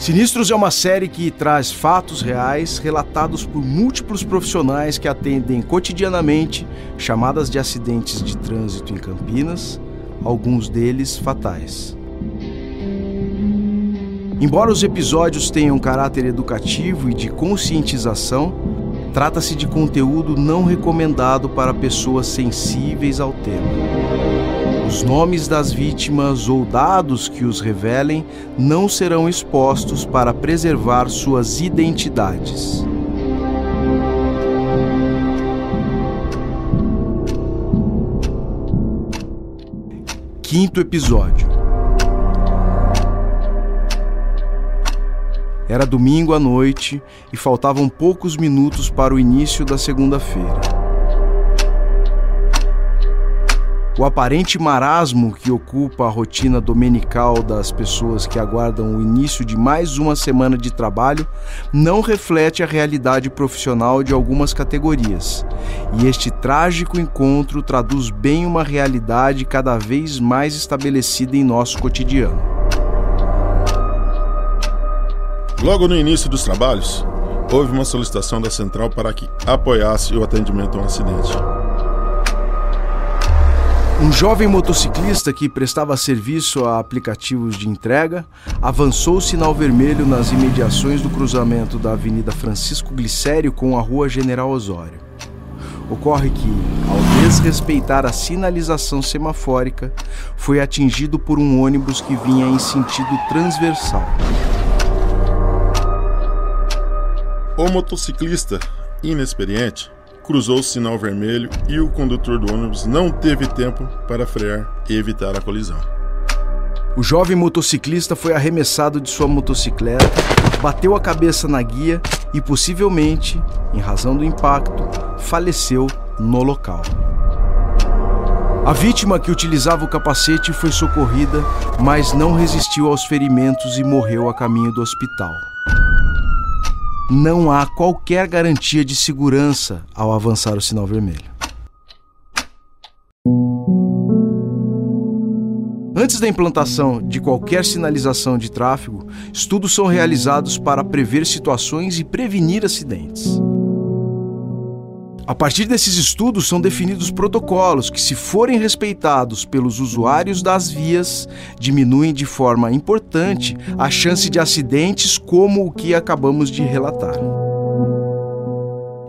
Sinistros é uma série que traz fatos reais relatados por múltiplos profissionais que atendem cotidianamente chamadas de acidentes de trânsito em Campinas, alguns deles fatais. Embora os episódios tenham caráter educativo e de conscientização, trata-se de conteúdo não recomendado para pessoas sensíveis ao tema. Os nomes das vítimas ou dados que os revelem não serão expostos para preservar suas identidades. Quinto episódio. Era domingo à noite e faltavam poucos minutos para o início da segunda-feira. O aparente marasmo que ocupa a rotina dominical das pessoas que aguardam o início de mais uma semana de trabalho não reflete a realidade profissional de algumas categorias. E este trágico encontro traduz bem uma realidade cada vez mais estabelecida em nosso cotidiano. Logo no início dos trabalhos, houve uma solicitação da central para que apoiasse o atendimento a um acidente. Um jovem motociclista que prestava serviço a aplicativos de entrega avançou o sinal vermelho nas imediações do cruzamento da Avenida Francisco Glicério com a Rua General Osório. Ocorre que, ao desrespeitar a sinalização semafórica, foi atingido por um ônibus que vinha em sentido transversal. O motociclista, inexperiente, cruzou o sinal vermelho e o condutor do ônibus não teve tempo para frear e evitar a colisão. O jovem motociclista foi arremessado de sua motocicleta, bateu a cabeça na guia e possivelmente, em razão do impacto, faleceu no local. A vítima que utilizava o capacete foi socorrida, mas não resistiu aos ferimentos e morreu a caminho do hospital não há qualquer garantia de segurança ao avançar o sinal vermelho. Antes da implantação de qualquer sinalização de tráfego, estudos são realizados para prever situações e prevenir acidentes. A partir desses estudos são definidos protocolos que, se forem respeitados pelos usuários das vias, diminuem de forma importante a chance de acidentes como o que acabamos de relatar.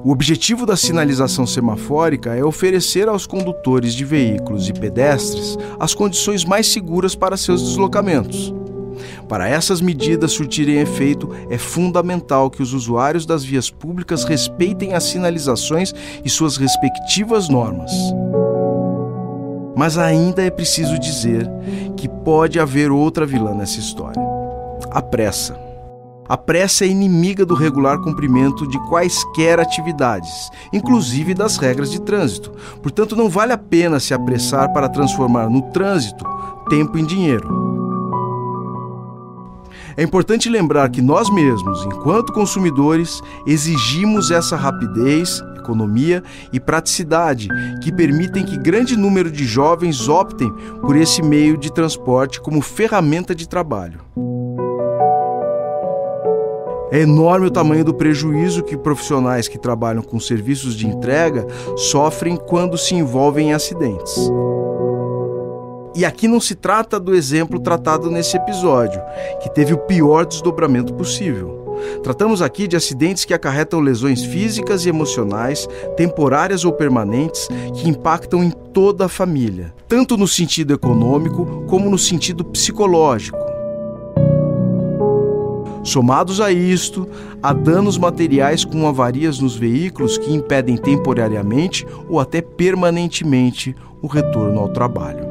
O objetivo da sinalização semafórica é oferecer aos condutores de veículos e pedestres as condições mais seguras para seus deslocamentos. Para essas medidas surtirem efeito, é fundamental que os usuários das vias públicas respeitem as sinalizações e suas respectivas normas. Mas ainda é preciso dizer que pode haver outra vilã nessa história: a pressa. A pressa é inimiga do regular cumprimento de quaisquer atividades, inclusive das regras de trânsito. Portanto, não vale a pena se apressar para transformar no trânsito tempo em dinheiro. É importante lembrar que nós mesmos, enquanto consumidores, exigimos essa rapidez, economia e praticidade que permitem que grande número de jovens optem por esse meio de transporte como ferramenta de trabalho. É enorme o tamanho do prejuízo que profissionais que trabalham com serviços de entrega sofrem quando se envolvem em acidentes. E aqui não se trata do exemplo tratado nesse episódio, que teve o pior desdobramento possível. Tratamos aqui de acidentes que acarretam lesões físicas e emocionais, temporárias ou permanentes, que impactam em toda a família, tanto no sentido econômico como no sentido psicológico. Somados a isto, há danos materiais com avarias nos veículos que impedem temporariamente ou até permanentemente o retorno ao trabalho.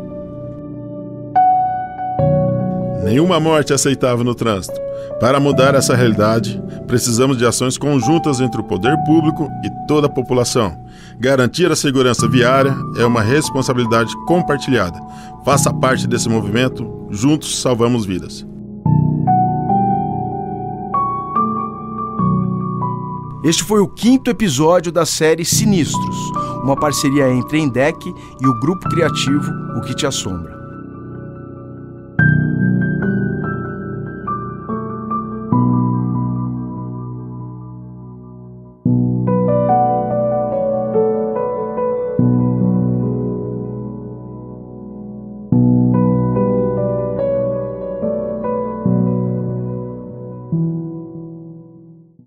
Nenhuma morte é aceitável no trânsito. Para mudar essa realidade, precisamos de ações conjuntas entre o poder público e toda a população. Garantir a segurança viária é uma responsabilidade compartilhada. Faça parte desse movimento, juntos salvamos vidas. Este foi o quinto episódio da série Sinistros, uma parceria entre Endec e o grupo criativo O Que Te Assombra.